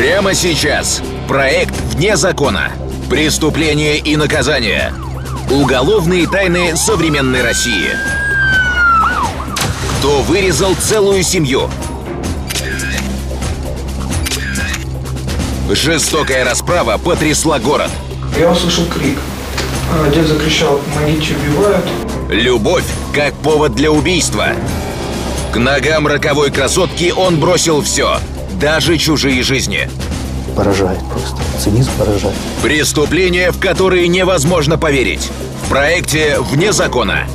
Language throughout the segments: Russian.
Прямо сейчас. Проект «Вне закона». Преступление и наказание. Уголовные тайны современной России. Кто вырезал целую семью? Жестокая расправа потрясла город. Я услышал крик. Дед закричал «Помогите, убивают!» Любовь как повод для убийства. К ногам роковой красотки он бросил все, даже чужие жизни. Поражает просто. Цинизм поражает. Преступления, в которые невозможно поверить. В проекте «Вне закона».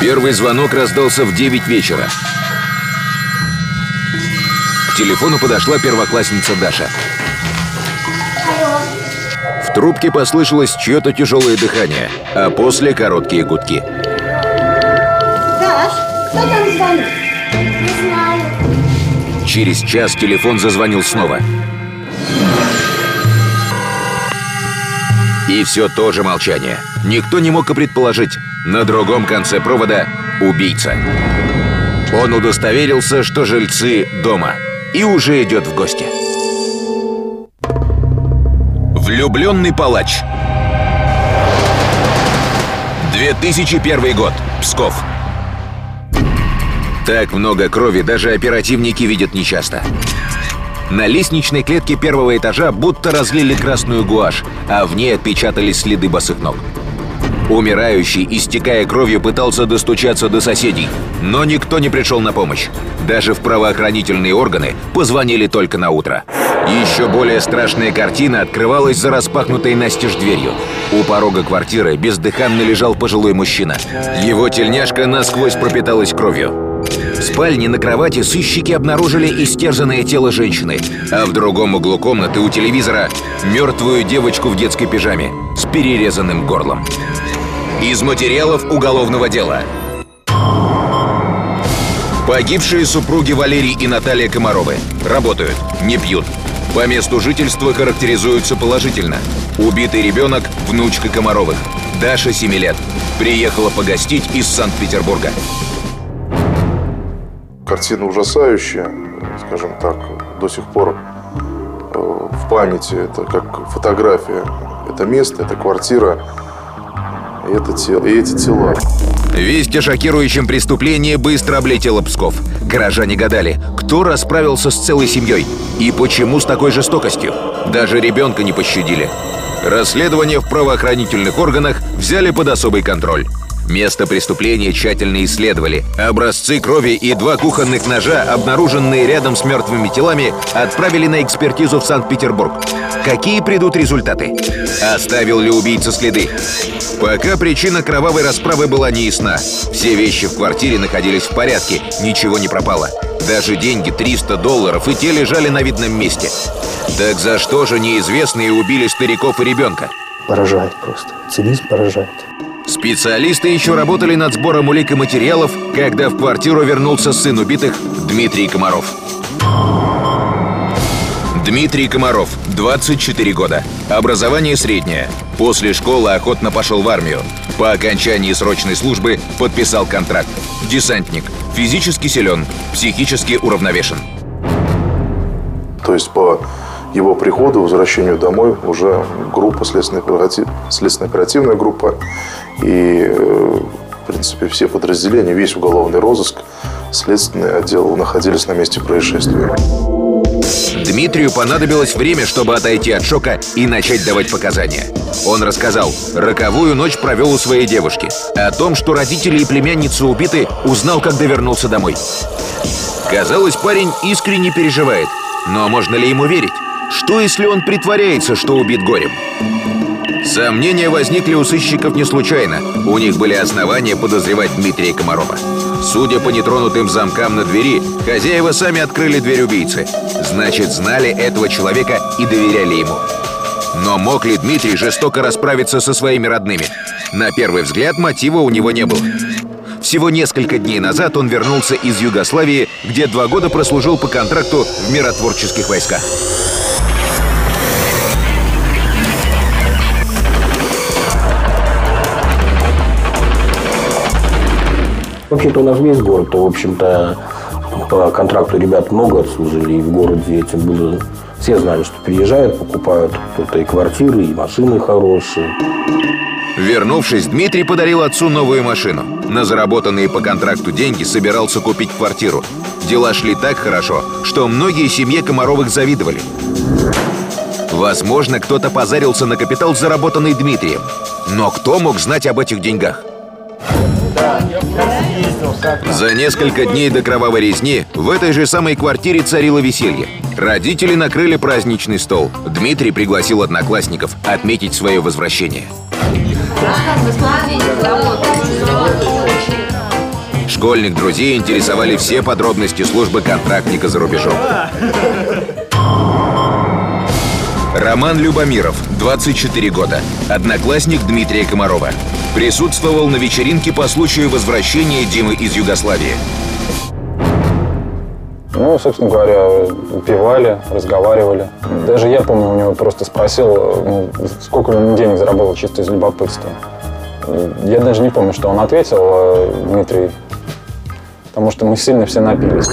Первый звонок раздался в 9 вечера. К телефону подошла первоклассница Даша. Трубке послышалось чье-то тяжелое дыхание, а после короткие гудки. Даш, кто там звонит? Не знаю. Через час телефон зазвонил снова. И все то же молчание. Никто не мог и предположить. На другом конце провода убийца. Он удостоверился, что жильцы дома. И уже идет в гости. Влюбленный палач. 2001 год. Псков. Так много крови даже оперативники видят нечасто. На лестничной клетке первого этажа будто разлили красную гуашь, а в ней отпечатались следы босых ног. Умирающий, истекая кровью, пытался достучаться до соседей, но никто не пришел на помощь. Даже в правоохранительные органы позвонили только на утро. Еще более страшная картина открывалась за распахнутой настежь дверью. У порога квартиры бездыханно лежал пожилой мужчина. Его тельняшка насквозь пропиталась кровью. В спальне на кровати сыщики обнаружили истерзанное тело женщины, а в другом углу комнаты у телевизора мертвую девочку в детской пижаме с перерезанным горлом. Из материалов уголовного дела. Погибшие супруги Валерий и Наталья Комаровы. Работают, не пьют. По месту жительства характеризуются положительно. Убитый ребенок – внучка Комаровых. Даша, 7 лет. Приехала погостить из Санкт-Петербурга. Картина ужасающая, скажем так, до сих пор э, в памяти. Это как фотография. Это место, это квартира, и, это тело, и эти тела. Весть о шокирующем преступлении быстро облетела Псков. Горожане гадали, кто расправился с целой семьей и почему с такой жестокостью. Даже ребенка не пощадили. Расследование в правоохранительных органах взяли под особый контроль. Место преступления тщательно исследовали. Образцы крови и два кухонных ножа, обнаруженные рядом с мертвыми телами, отправили на экспертизу в Санкт-Петербург. Какие придут результаты? Оставил ли убийца следы? Пока причина кровавой расправы была неясна. Все вещи в квартире находились в порядке, ничего не пропало. Даже деньги 300 долларов и те лежали на видном месте. Так за что же неизвестные убили стариков и ребенка? Поражает просто. Цинизм поражает. Специалисты еще работали над сбором улик и материалов, когда в квартиру вернулся сын убитых Дмитрий Комаров. Дмитрий Комаров, 24 года. Образование среднее. После школы охотно пошел в армию. По окончании срочной службы подписал контракт. Десантник. Физически силен, психически уравновешен. То есть по его приходу, возвращению домой уже группа, следственная, оператив, следственная оперативная группа и, э, в принципе, все подразделения, весь уголовный розыск, следственный отдел находились на месте происшествия. Дмитрию понадобилось время, чтобы отойти от шока и начать давать показания. Он рассказал, роковую ночь провел у своей девушки. О том, что родители и племянница убиты, узнал, когда вернулся домой. Казалось, парень искренне переживает. Но можно ли ему верить? Что, если он притворяется, что убит горем? Сомнения возникли у сыщиков не случайно. У них были основания подозревать Дмитрия Комарова. Судя по нетронутым замкам на двери, хозяева сами открыли дверь убийцы. Значит, знали этого человека и доверяли ему. Но мог ли Дмитрий жестоко расправиться со своими родными? На первый взгляд мотива у него не было. Всего несколько дней назад он вернулся из Югославии, где два года прослужил по контракту в миротворческих войсках. Вообще-то у нас весь город, в общем-то, по контракту ребят много отслужили, и в городе этим было... Все знали, что приезжают, покупают кто-то и квартиры, и машины хорошие. Вернувшись, Дмитрий подарил отцу новую машину. На заработанные по контракту деньги собирался купить квартиру. Дела шли так хорошо, что многие семье Комаровых завидовали. Возможно, кто-то позарился на капитал, заработанный Дмитрием. Но кто мог знать об этих деньгах? За несколько дней до кровавой резни в этой же самой квартире царило веселье. Родители накрыли праздничный стол. Дмитрий пригласил одноклассников отметить свое возвращение. Школьных друзей интересовали все подробности службы контрактника за рубежом. Роман Любомиров, 24 года, одноклассник Дмитрия Комарова. Присутствовал на вечеринке по случаю возвращения Димы из Югославии. Ну, собственно говоря, пивали, разговаривали. Даже я, помню, у него просто спросил, ну, сколько он денег заработал чисто из любопытства. Я даже не помню, что он ответил, э, Дмитрий, потому что мы сильно все напились.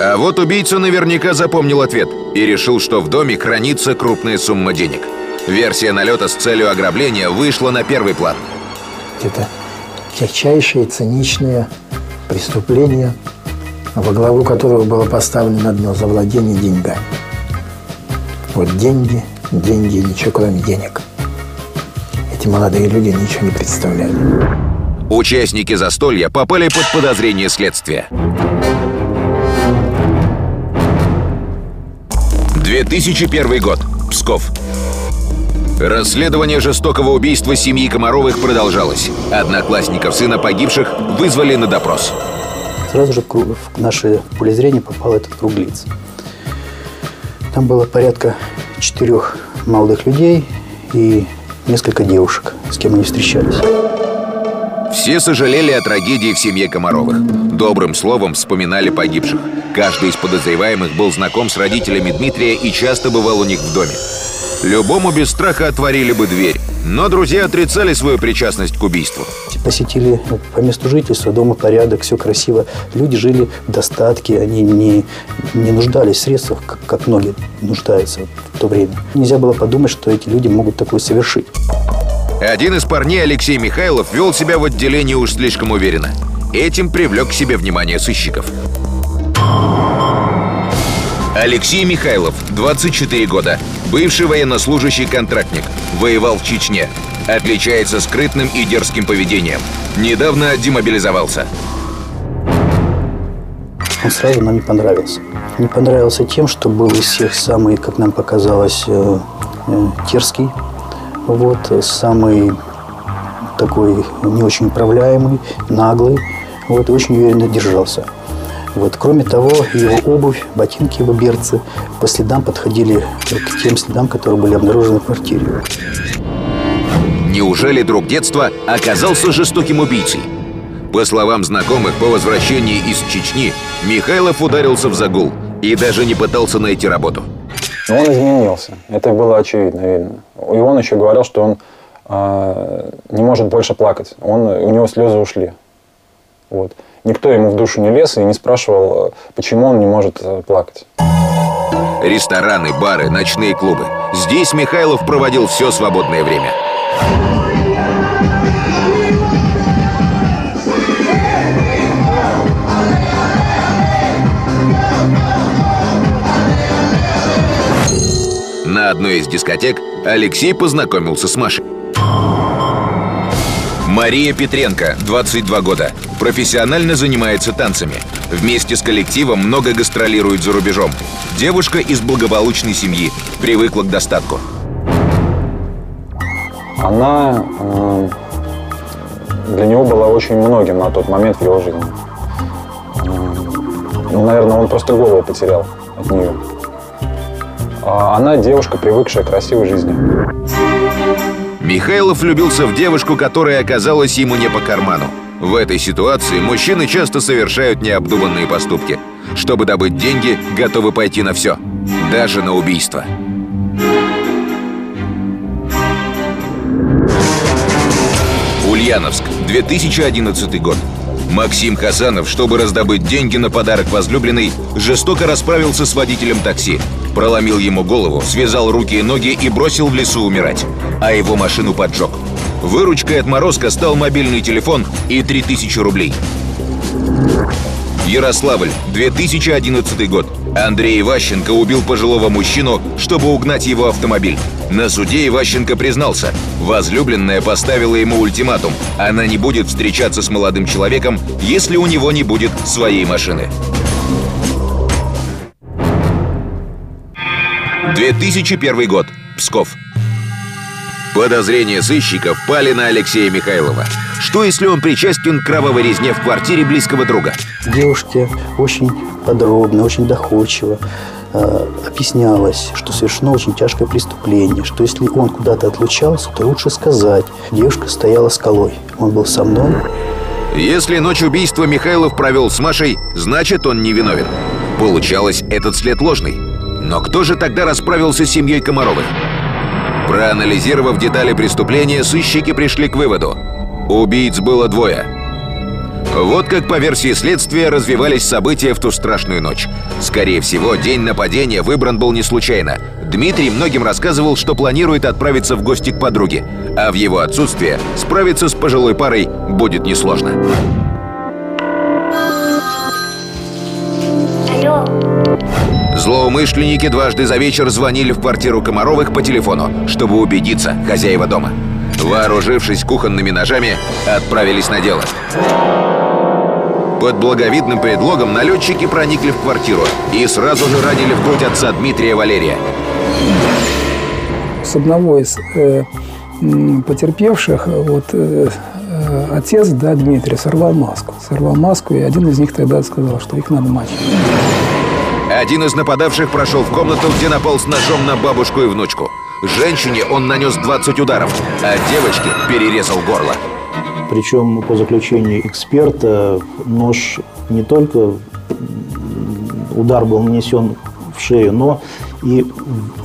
А вот убийца наверняка запомнил ответ и решил, что в доме хранится крупная сумма денег. Версия налета с целью ограбления вышла на первый план. Это тягчайшее циничное преступление, во главу которого было поставлено одно завладение деньгами. Вот деньги, деньги, ничего кроме денег. Эти молодые люди ничего не представляли. Участники застолья попали под подозрение следствия. 2001 год. Псков. Расследование жестокого убийства семьи Комаровых продолжалось. Одноклассников сына погибших вызвали на допрос. Сразу же в наше поле зрения попал этот круг лиц. Там было порядка четырех молодых людей и несколько девушек, с кем они встречались. Все сожалели о трагедии в семье Комаровых. Добрым словом вспоминали погибших. Каждый из подозреваемых был знаком с родителями Дмитрия и часто бывал у них в доме. Любому без страха отворили бы дверь. Но друзья отрицали свою причастность к убийству. Посетили по месту жительства, дома порядок, все красиво. Люди жили в достатке, они не, не нуждались в средствах, как, как многие нуждаются в то время. Нельзя было подумать, что эти люди могут такое совершить. Один из парней, Алексей Михайлов, вел себя в отделении уж слишком уверенно. Этим привлек к себе внимание сыщиков. Алексей Михайлов, 24 года, бывший военнослужащий контрактник, воевал в Чечне. Отличается скрытным и дерзким поведением. Недавно демобилизовался. Он сразу нам не понравился. Не понравился тем, что был из всех самый, как нам показалось, э, э. Вот, самый такой не очень управляемый, наглый. Вот, очень уверенно держался. Вот. Кроме того, его обувь, ботинки его берцы по следам подходили к тем следам, которые были обнаружены в квартире. Неужели друг детства оказался жестоким убийцей? По словам знакомых, по возвращении из Чечни Михайлов ударился в загул и даже не пытался найти работу. Он изменился. Это было очевидно, видно. И он еще говорил, что он э, не может больше плакать. Он, у него слезы ушли. Вот. Никто ему в душу не лез и не спрашивал, почему он не может э, плакать. Рестораны, бары, ночные клубы. Здесь Михайлов проводил все свободное время. На одной из дискотек Алексей познакомился с Машей. Мария Петренко, 22 года. Профессионально занимается танцами. Вместе с коллективом много гастролирует за рубежом. Девушка из благополучной семьи. Привыкла к достатку. Она э, для него была очень многим на тот момент в его жизни. Э, ну, наверное, он просто голову потерял от нее. А она девушка, привыкшая к красивой жизни. Михайлов влюбился в девушку, которая оказалась ему не по карману. В этой ситуации мужчины часто совершают необдуманные поступки. Чтобы добыть деньги, готовы пойти на все. Даже на убийство. Ульяновск, 2011 год. Максим Хасанов, чтобы раздобыть деньги на подарок возлюбленной, жестоко расправился с водителем такси, проломил ему голову, связал руки и ноги и бросил в лесу умирать, а его машину поджег. Выручкой отморозка стал мобильный телефон и 3000 рублей. Ярославль, 2011 год. Андрей Иващенко убил пожилого мужчину, чтобы угнать его автомобиль. На суде Иващенко признался, возлюбленная поставила ему ультиматум. Она не будет встречаться с молодым человеком, если у него не будет своей машины. 2001 год. Псков. Подозрения сыщиков пали на Алексея Михайлова. Что, если он причастен к кровавой резне в квартире близкого друга? Девушке очень подробно, очень доходчиво э, объяснялось, что совершено очень тяжкое преступление, что если он куда-то отлучался, то лучше сказать. Девушка стояла скалой. Он был со мной. Если ночь убийства Михайлов провел с Машей, значит он невиновен. Получалось, этот след ложный. Но кто же тогда расправился с семьей Комаровых? Проанализировав детали преступления, сыщики пришли к выводу. Убийц было двое. Вот как по версии следствия развивались события в ту страшную ночь. Скорее всего, день нападения выбран был не случайно. Дмитрий многим рассказывал, что планирует отправиться в гости к подруге, а в его отсутствие справиться с пожилой парой будет несложно. Алло, Злоумышленники дважды за вечер звонили в квартиру Комаровых по телефону, чтобы убедиться, хозяева дома. Вооружившись кухонными ножами, отправились на дело. Под благовидным предлогом налетчики проникли в квартиру и сразу же ранили в грудь отца Дмитрия Валерия. С одного из э, потерпевших вот, э, э, отец, да, Дмитрий, сорвал маску. Сорвал маску, и один из них тогда сказал, что их надо мочить. Один из нападавших прошел в комнату, где напал с ножом на бабушку и внучку. Женщине он нанес 20 ударов, а девочке перерезал горло. Причем по заключению эксперта нож не только удар был нанесен в шею, но и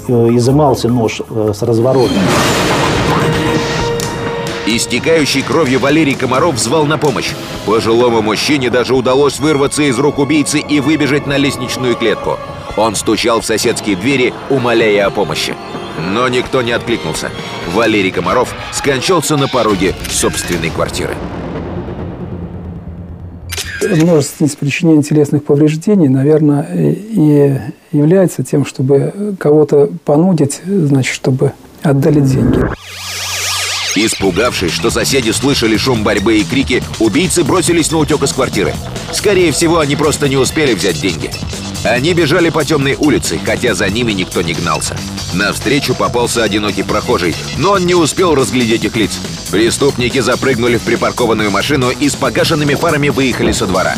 э, изымался нож э, с разворота. Истекающий кровью Валерий Комаров звал на помощь. Пожилому мужчине даже удалось вырваться из рук убийцы и выбежать на лестничную клетку. Он стучал в соседские двери, умоляя о помощи. Но никто не откликнулся. Валерий Комаров скончался на пороге собственной квартиры. Множественность причинения телесных повреждений, наверное, и и является тем, чтобы кого-то понудить, значит, чтобы отдали деньги. Испугавшись, что соседи слышали шум борьбы и крики, убийцы бросились на утек из квартиры. Скорее всего, они просто не успели взять деньги. Они бежали по темной улице, хотя за ними никто не гнался. Навстречу попался одинокий прохожий, но он не успел разглядеть их лиц. Преступники запрыгнули в припаркованную машину и с погашенными фарами выехали со двора.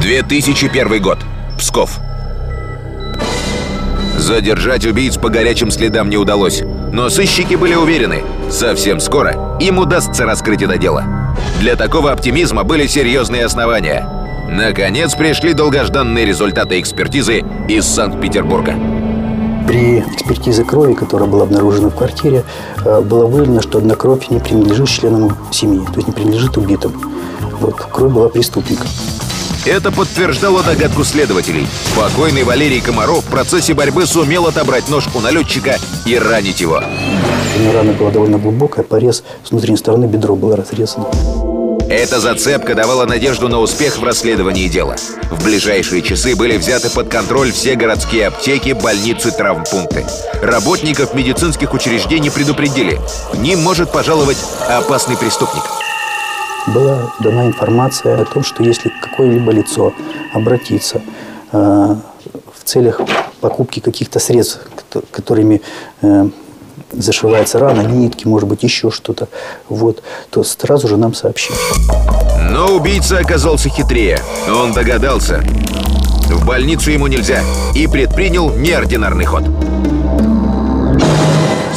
«2001 год. Псков. Задержать убийц по горячим следам не удалось. Но сыщики были уверены, совсем скоро им удастся раскрыть это дело. Для такого оптимизма были серьезные основания. Наконец пришли долгожданные результаты экспертизы из Санкт-Петербурга. При экспертизе крови, которая была обнаружена в квартире, э, было выявлено, что одна кровь не принадлежит членам семьи, то есть не принадлежит убитым. Вот, кровь была преступника. Это подтверждало догадку следователей. Покойный Валерий Комаров в процессе борьбы сумел отобрать нож у налетчика и ранить его. Рана была довольно глубокая, порез с внутренней стороны бедро было разрезано. Эта зацепка давала надежду на успех в расследовании дела. В ближайшие часы были взяты под контроль все городские аптеки, больницы, травмпункты. Работников медицинских учреждений предупредили. К ним может пожаловать опасный преступник. Была дана информация о том, что если какое-либо лицо обратится э, в целях покупки каких-то средств, кото- которыми э, зашивается рана, нитки, может быть, еще что-то, вот, то сразу же нам сообщит. Но убийца оказался хитрее. Он догадался. В больницу ему нельзя и предпринял неординарный ход.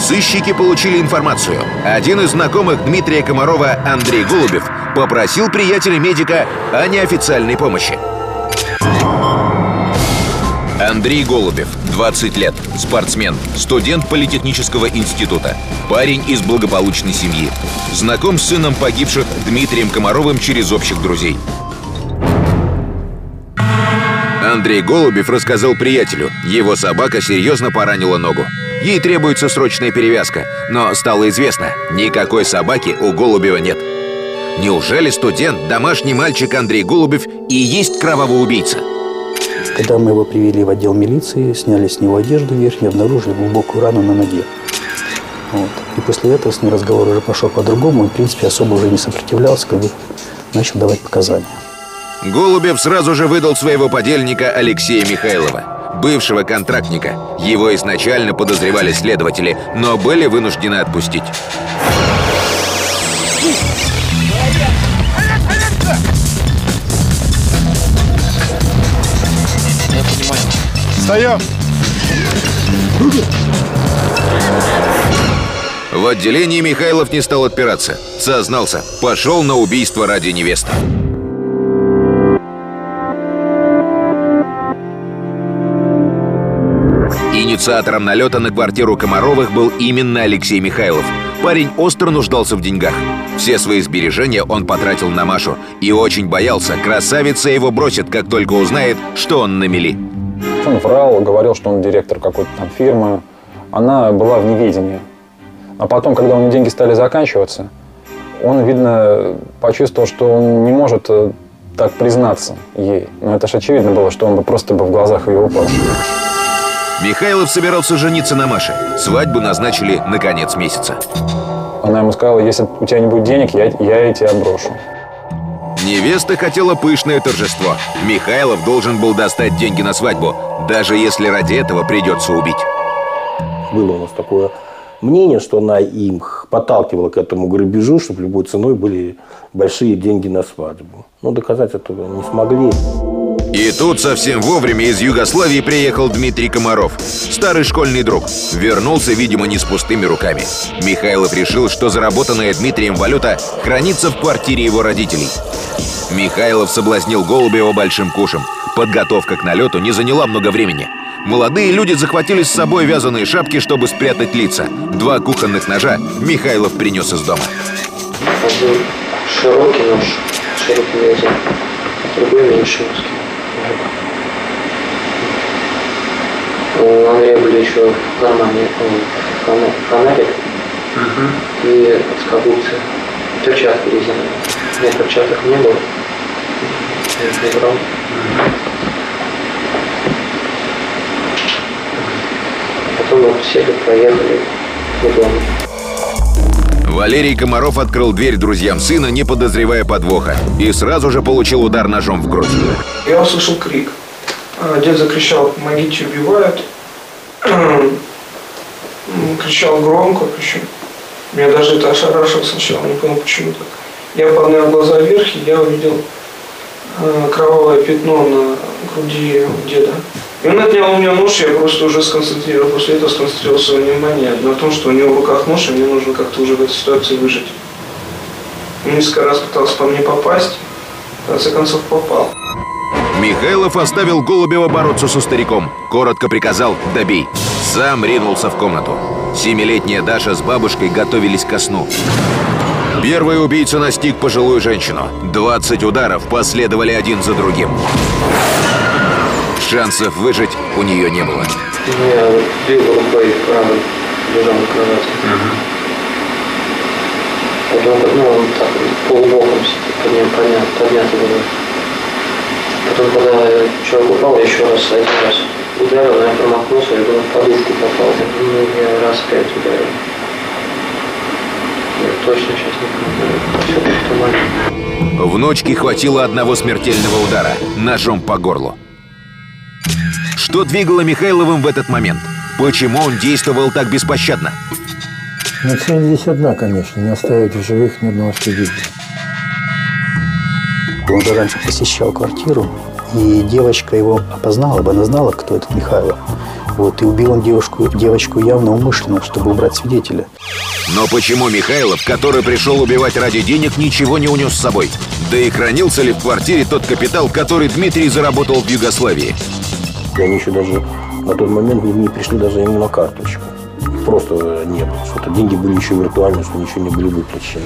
Сыщики получили информацию. Один из знакомых Дмитрия Комарова, Андрей Голубев, попросил приятеля медика о неофициальной помощи. Андрей Голубев, 20 лет, спортсмен, студент Политехнического института, парень из благополучной семьи. Знаком с сыном погибших Дмитрием Комаровым через общих друзей. Андрей Голубев рассказал приятелю, его собака серьезно поранила ногу. Ей требуется срочная перевязка, но стало известно, никакой собаки у Голубева нет. Неужели студент, домашний мальчик Андрей Голубев и есть кровавый убийца? Когда мы его привели в отдел милиции, сняли с него одежду верхнюю, обнаружили глубокую рану на ноге. Вот. И после этого с ним разговор уже пошел по-другому. Он, в принципе, особо уже не сопротивлялся, как бы начал давать показания. Голубев сразу же выдал своего подельника Алексея Михайлова, бывшего контрактника. Его изначально подозревали следователи, но были вынуждены отпустить. Встаем! В отделении Михайлов не стал отпираться. Сознался, пошел на убийство ради невесты. Инициатором налета на квартиру Комаровых был именно Алексей Михайлов. Парень остро нуждался в деньгах. Все свои сбережения он потратил на Машу и очень боялся, красавица его бросит, как только узнает, что он на мели. Он врал, говорил, что он директор какой-то там фирмы. Она была в неведении. А потом, когда у него деньги стали заканчиваться, он, видно, почувствовал, что он не может э, так признаться ей. Но это же очевидно было, что он бы просто бы в глазах ее упал. Михайлов собирался жениться на Маше. Свадьбу назначили на конец месяца. Она ему сказала, если у тебя не будет денег, я, я тебя брошу. Невеста хотела пышное торжество. Михайлов должен был достать деньги на свадьбу, даже если ради этого придется убить. Было у нас такое мнение, что она им подталкивала к этому грабежу, чтобы любой ценой были большие деньги на свадьбу. Но доказать этого не смогли. И тут совсем вовремя из Югославии приехал Дмитрий Комаров, старый школьный друг. Вернулся, видимо, не с пустыми руками. Михайлов решил, что заработанная Дмитрием валюта хранится в квартире его родителей. Михайлов соблазнил Голубева большим кушем. Подготовка к налету не заняла много времени. Молодые люди захватили с собой вязаные шапки, чтобы спрятать лица. Два кухонных ножа Михайлов принес из дома. Один широкий нож, широкий лезвие, другой меньше узкий. У Андрея были еще в кармане фонарик, фонарик и скобурцы, перчатки резиновые. Меня перчаток не было. Я не брал. Потом мы сели, проехали в дом. Валерий Комаров открыл дверь друзьям сына, не подозревая подвоха, и сразу же получил удар ножом в грудь. Я услышал крик. А, Дед закричал, помогите, убивают. Кричал громко, причем. Меня даже это ошарашило сначала, не понял, почему так. Я поднял глаза вверх, и я увидел э, кровавое пятно на груди деда. И он отнял у меня нож, я просто уже сконцентрировал, после этого сконцентрировал свое внимание на том, что у него в руках нож, и мне нужно как-то уже в этой ситуации выжить. Он несколько раз пытался по мне попасть, в конце концов попал. Михайлов оставил Голубева бороться со стариком. Коротко приказал «добей». Сам ринулся в комнату. Семилетняя Даша с бабушкой готовились ко сну. Первый убийца настиг пожилую женщину. 20 ударов последовали один за другим. Шансов выжить у нее не было. Потом, ну, он так полубоком поднят, поднят, поднятый был. Потом, когда человек упал, еще раз, один раз ударил, но я промахнулся, я думаю, в подушку попал. Ну, я раз пять ударил. Я точно сейчас не помню. Все нормально. Внучке хватило одного смертельного удара ножом по горлу. Что двигало Михайловым в этот момент? Почему он действовал так беспощадно? Но цель здесь одна, конечно, не оставить в живых ни одного свидетеля. Он уже раньше посещал квартиру, и девочка его опознала бы, она знала, кто этот Михайлов. Вот, и убил он девушку, девочку явно умышленно, чтобы убрать свидетеля. Но почему Михайлов, который пришел убивать ради денег, ничего не унес с собой? Да и хранился ли в квартире тот капитал, который Дмитрий заработал в Югославии? Если они еще даже на тот момент не, пришли даже ему на карточку. Просто не было. Что-то деньги были еще виртуальные, что ничего не были выплачены.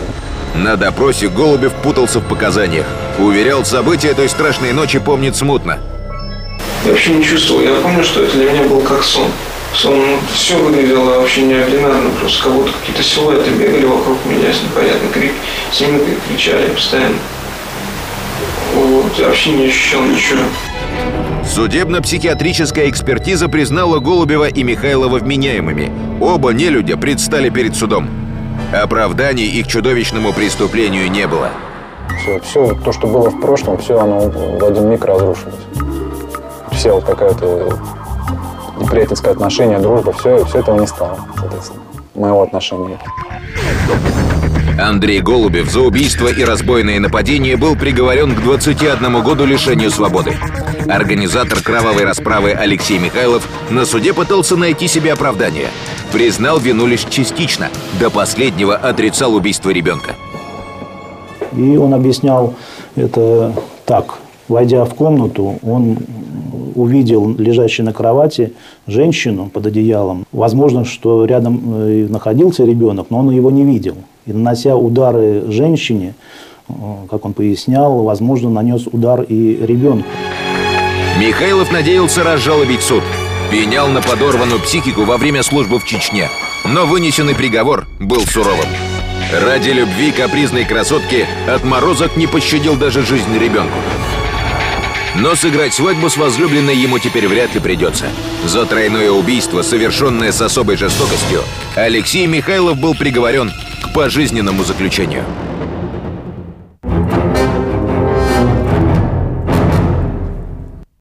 На допросе Голубев путался в показаниях. Уверял, события той страшной ночи помнит смутно. Я вообще не чувствовал. Я помню, что это для меня был как сон. Сон, ну, все выглядело вообще неординарно. Просто как будто какие-то силуэты бегали вокруг меня с непонятным крик. С ними кричали постоянно. Вот. Я вообще не ощущал ничего. Судебно-психиатрическая экспертиза признала Голубева и Михайлова вменяемыми. Оба нелюдя предстали перед судом. Оправданий их чудовищному преступлению не было. Все, все то, что было в прошлом, все оно в один миг разрушилось. Все вот какая-то неприятельское отношение, дружба, все, все этого не стало, соответственно, моего отношения. Андрей Голубев за убийство и разбойные нападения был приговорен к 21 году лишению свободы. Организатор кровавой расправы Алексей Михайлов на суде пытался найти себе оправдание. Признал вину лишь частично, до последнего отрицал убийство ребенка. И он объяснял это так. Войдя в комнату, он увидел лежащую на кровати женщину под одеялом. Возможно, что рядом э, находился ребенок, но он его не видел. И нанося удары женщине, э, как он пояснял, возможно, нанес удар и ребенку. Михайлов надеялся разжалобить суд. Пенял на подорванную психику во время службы в Чечне. Но вынесенный приговор был суровым. Ради любви капризной красотки отморозок не пощадил даже жизнь ребенку. Но сыграть свадьбу с возлюбленной ему теперь вряд ли придется. За тройное убийство, совершенное с особой жестокостью, Алексей Михайлов был приговорен к пожизненному заключению.